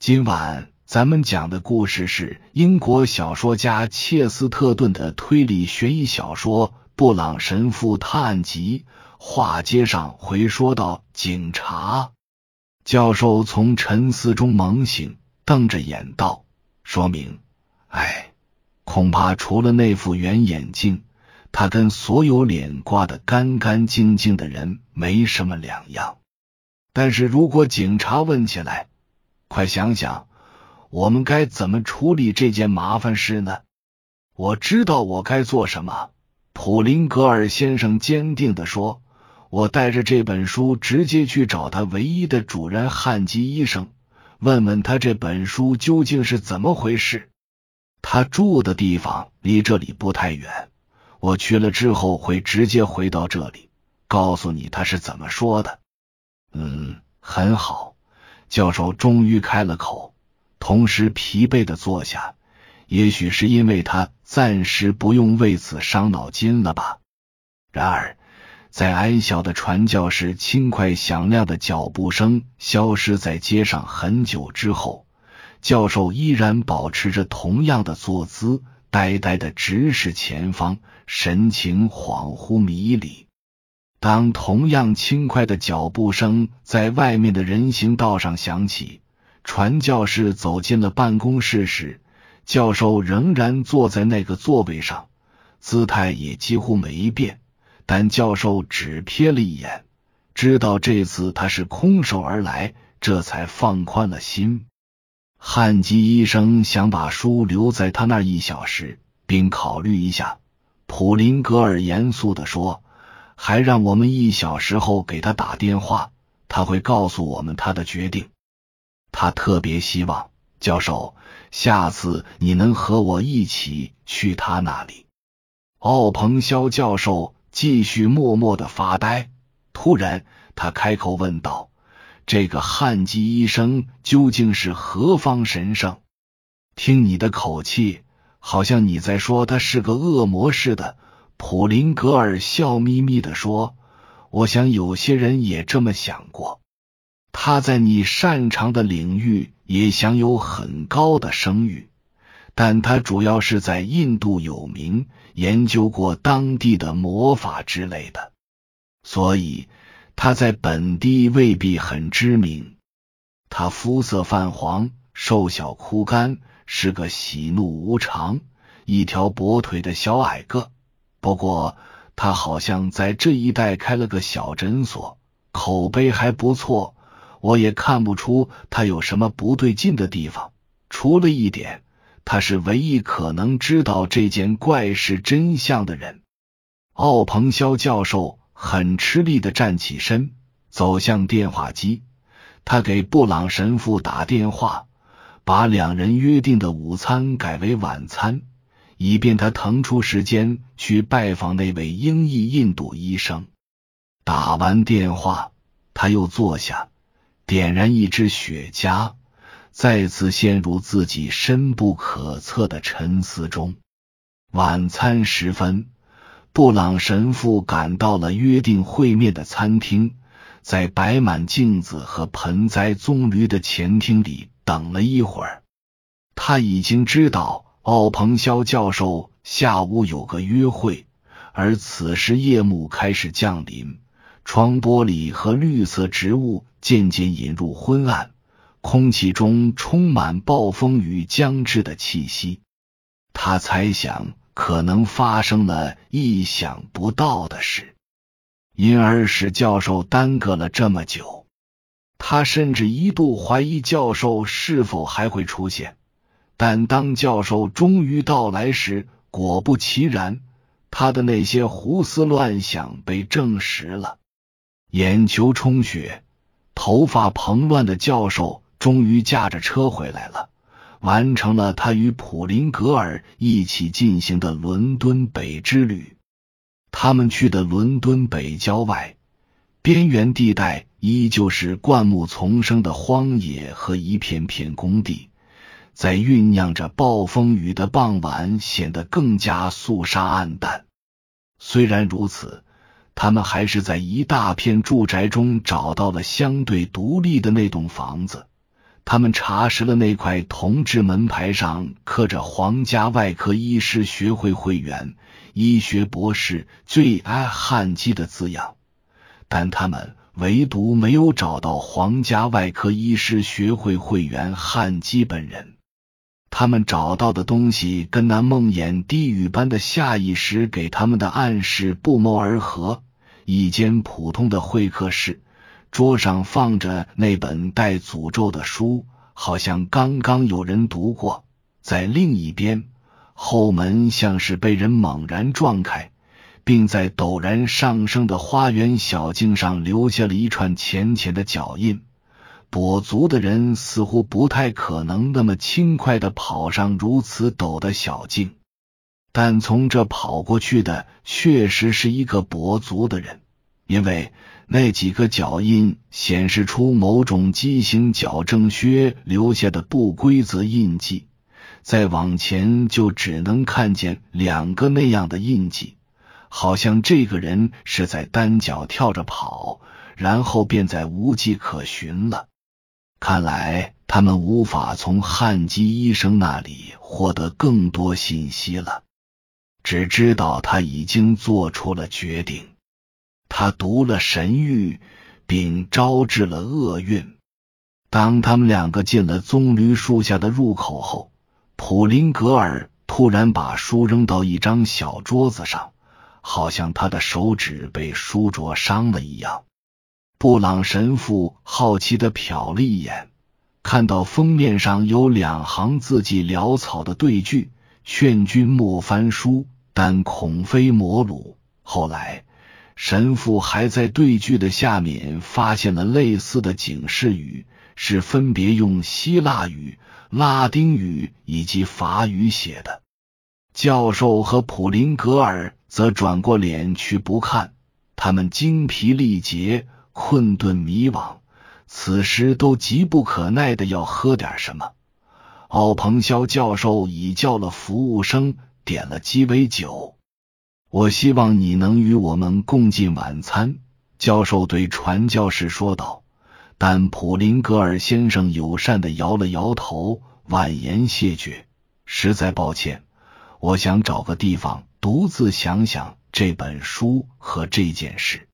今晚咱们讲的故事是英国小说家切斯特顿的推理悬疑小说《布朗神父探案集》。话接上回说到，警察教授从沉思中猛醒，瞪着眼道：“说明，哎，恐怕除了那副圆眼镜，他跟所有脸刮得干干净净的人没什么两样。但是如果警察问起来，快想想，我们该怎么处理这件麻烦事呢？我知道我该做什么。”普林格尔先生坚定的说：“我带着这本书直接去找他唯一的主人汉吉医生，问问他这本书究竟是怎么回事。他住的地方离这里不太远，我去了之后会直接回到这里，告诉你他是怎么说的。”嗯，很好。教授终于开了口。同时疲惫的坐下，也许是因为他暂时不用为此伤脑筋了吧。然而，在矮小的传教士轻快响亮的脚步声消失在街上很久之后，教授依然保持着同样的坐姿，呆呆的直视前方，神情恍惚迷离。当同样轻快的脚步声在外面的人行道上响起。传教士走进了办公室时，教授仍然坐在那个座位上，姿态也几乎没变。但教授只瞥了一眼，知道这次他是空手而来，这才放宽了心。汉吉医生想把书留在他那一小时，并考虑一下。普林格尔严肃的说：“还让我们一小时后给他打电话，他会告诉我们他的决定。”他特别希望教授下次你能和我一起去他那里。奥彭肖教授继续默默的发呆。突然，他开口问道：“这个汉基医生究竟是何方神圣？听你的口气，好像你在说他是个恶魔似的。”普林格尔笑眯眯的说：“我想有些人也这么想过。”他在你擅长的领域也享有很高的声誉，但他主要是在印度有名，研究过当地的魔法之类的，所以他在本地未必很知名。他肤色泛黄，瘦小枯干，是个喜怒无常、一条跛腿的小矮个。不过他好像在这一带开了个小诊所，口碑还不错。我也看不出他有什么不对劲的地方，除了一点，他是唯一可能知道这件怪事真相的人。奥彭肖教授很吃力的站起身，走向电话机。他给布朗神父打电话，把两人约定的午餐改为晚餐，以便他腾出时间去拜访那位英裔印度医生。打完电话，他又坐下。点燃一支雪茄，再次陷入自己深不可测的沉思中。晚餐时分，布朗神父赶到了约定会面的餐厅，在摆满镜子和盆栽棕榈的前厅里等了一会儿。他已经知道奥彭肖教授下午有个约会，而此时夜幕开始降临。窗玻璃和绿色植物渐渐引入昏暗，空气中充满暴风雨将至的气息。他猜想可能发生了意想不到的事，因而使教授耽搁了这么久。他甚至一度怀疑教授是否还会出现。但当教授终于到来时，果不其然，他的那些胡思乱想被证实了。眼球充血、头发蓬乱的教授终于驾着车回来了，完成了他与普林格尔一起进行的伦敦北之旅。他们去的伦敦北郊外边缘地带，依旧是灌木丛生的荒野和一片片工地，在酝酿着暴风雨的傍晚，显得更加肃杀暗淡。虽然如此。他们还是在一大片住宅中找到了相对独立的那栋房子，他们查实了那块铜制门牌上刻着“皇家外科医师学会会员、医学博士最爱汉基”的字样，但他们唯独没有找到皇家外科医师学会会员汉基本人。他们找到的东西跟那梦魇低语般的下意识给他们的暗示不谋而合：一间普通的会客室。桌上放着那本带诅咒的书，好像刚刚有人读过。在另一边，后门像是被人猛然撞开，并在陡然上升的花园小径上留下了一串浅浅的脚印。跛足的人似乎不太可能那么轻快的跑上如此陡的小径，但从这跑过去的确实是一个跛足的人，因为。那几个脚印显示出某种畸形矫正靴留下的不规则印记，再往前就只能看见两个那样的印记，好像这个人是在单脚跳着跑，然后便再无迹可寻了。看来他们无法从汉基医生那里获得更多信息了，只知道他已经做出了决定。他读了神谕，并招致了厄运。当他们两个进了棕榈树下的入口后，普林格尔突然把书扔到一张小桌子上，好像他的手指被书灼伤了一样。布朗神父好奇的瞟了一眼，看到封面上有两行字迹潦草的对句：“劝君莫翻书，但恐非魔鲁。”后来。神父还在对句的下面发现了类似的警示语，是分别用希腊语、拉丁语以及法语写的。教授和普林格尔则转过脸去不看，他们精疲力竭、困顿迷惘，此时都急不可耐的要喝点什么。奥彭肖教授已叫了服务生，点了鸡尾酒。我希望你能与我们共进晚餐，教授对传教士说道。但普林格尔先生友善的摇了摇头，婉言谢绝。实在抱歉，我想找个地方独自想想这本书和这件事。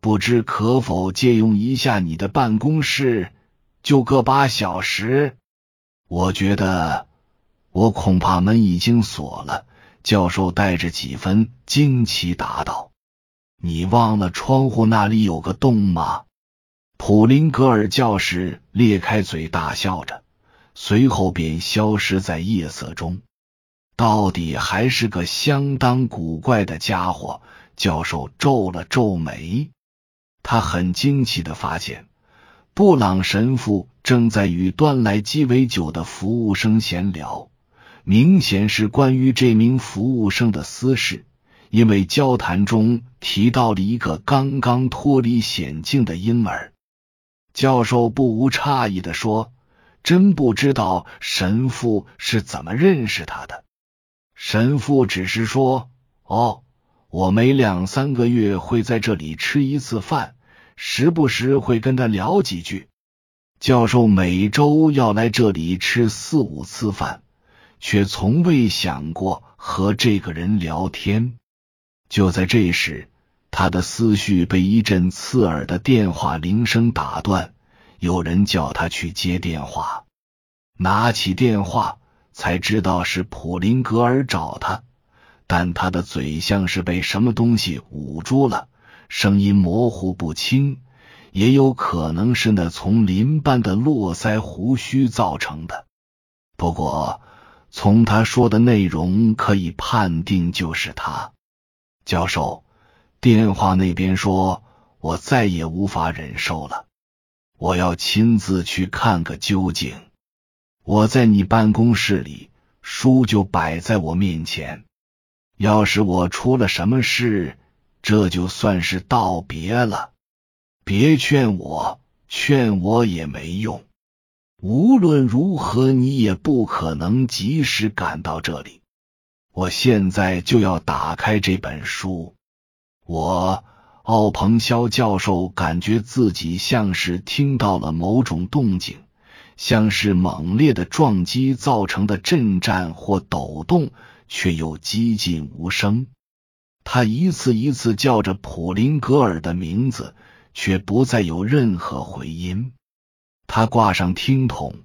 不知可否借用一下你的办公室，就个把小时？我觉得，我恐怕门已经锁了。教授带着几分惊奇答道：“你忘了窗户那里有个洞吗？”普林格尔教士咧开嘴大笑着，随后便消失在夜色中。到底还是个相当古怪的家伙。教授皱了皱眉，他很惊奇的发现，布朗神父正在与端来鸡尾酒的服务生闲聊。明显是关于这名服务生的私事，因为交谈中提到了一个刚刚脱离险境的婴儿。教授不无诧异的说：“真不知道神父是怎么认识他的。”神父只是说：“哦，我每两三个月会在这里吃一次饭，时不时会跟他聊几句。教授每周要来这里吃四五次饭。”却从未想过和这个人聊天。就在这时，他的思绪被一阵刺耳的电话铃声打断。有人叫他去接电话。拿起电话，才知道是普林格尔找他，但他的嘴像是被什么东西捂住了，声音模糊不清，也有可能是那从林般的络腮胡须造成的。不过。从他说的内容可以判定就是他。教授，电话那边说，我再也无法忍受了，我要亲自去看个究竟。我在你办公室里，书就摆在我面前。要是我出了什么事，这就算是道别了。别劝我，劝我也没用。无论如何，你也不可能及时赶到这里。我现在就要打开这本书。我，奥彭肖教授感觉自己像是听到了某种动静，像是猛烈的撞击造成的震颤或抖动，却又几近无声。他一次一次叫着普林格尔的名字，却不再有任何回音。他挂上听筒，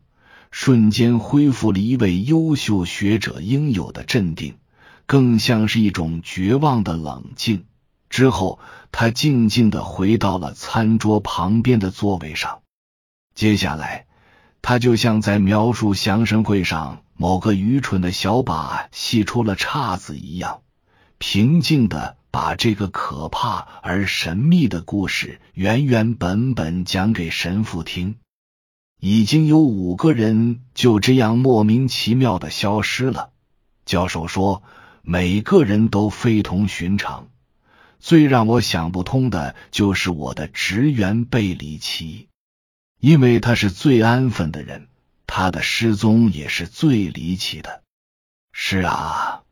瞬间恢复了一位优秀学者应有的镇定，更像是一种绝望的冷静。之后，他静静的回到了餐桌旁边的座位上。接下来。他就像在描述降神会上某个愚蠢的小把戏出了岔子一样，平静的把这个可怕而神秘的故事原原本本讲给神父听。已经有五个人就这样莫名其妙的消失了。教授说，每个人都非同寻常。最让我想不通的就是我的职员贝里奇。因为他是最安分的人，他的失踪也是最离奇的。是啊，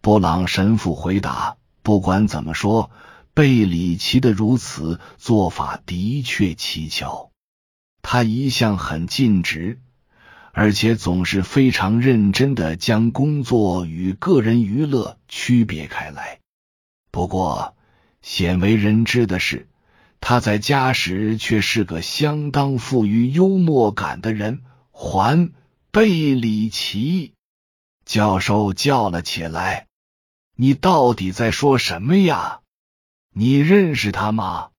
布朗神父回答。不管怎么说，贝里奇的如此做法的确蹊跷。他一向很尽职，而且总是非常认真的将工作与个人娱乐区别开来。不过，鲜为人知的是。他在家时却是个相当富于幽默感的人。还贝里奇教授叫了起来：“你到底在说什么呀？你认识他吗？”“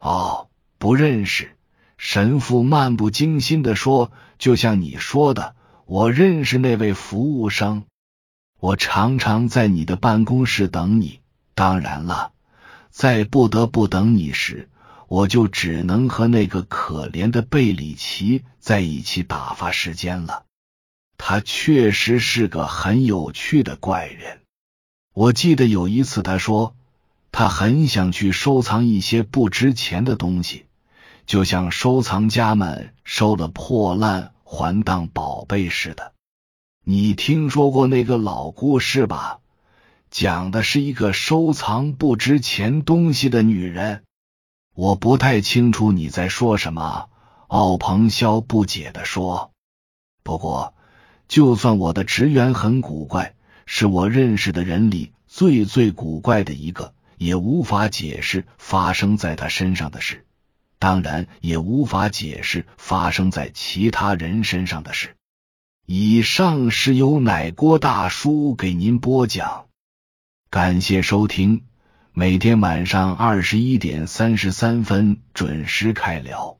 哦，不认识。”神父漫不经心的说：“就像你说的，我认识那位服务生。我常常在你的办公室等你。当然了。”在不得不等你时，我就只能和那个可怜的贝里奇在一起打发时间了。他确实是个很有趣的怪人。我记得有一次，他说他很想去收藏一些不值钱的东西，就像收藏家们收了破烂还当宝贝似的。你听说过那个老故事吧？讲的是一个收藏不值钱东西的女人，我不太清楚你在说什么。奥鹏霄不解的说：“不过，就算我的职员很古怪，是我认识的人里最最古怪的一个，也无法解释发生在他身上的事，当然也无法解释发生在其他人身上的事。”以上是由奶锅大叔给您播讲。感谢收听，每天晚上二十一点三十三分准时开聊。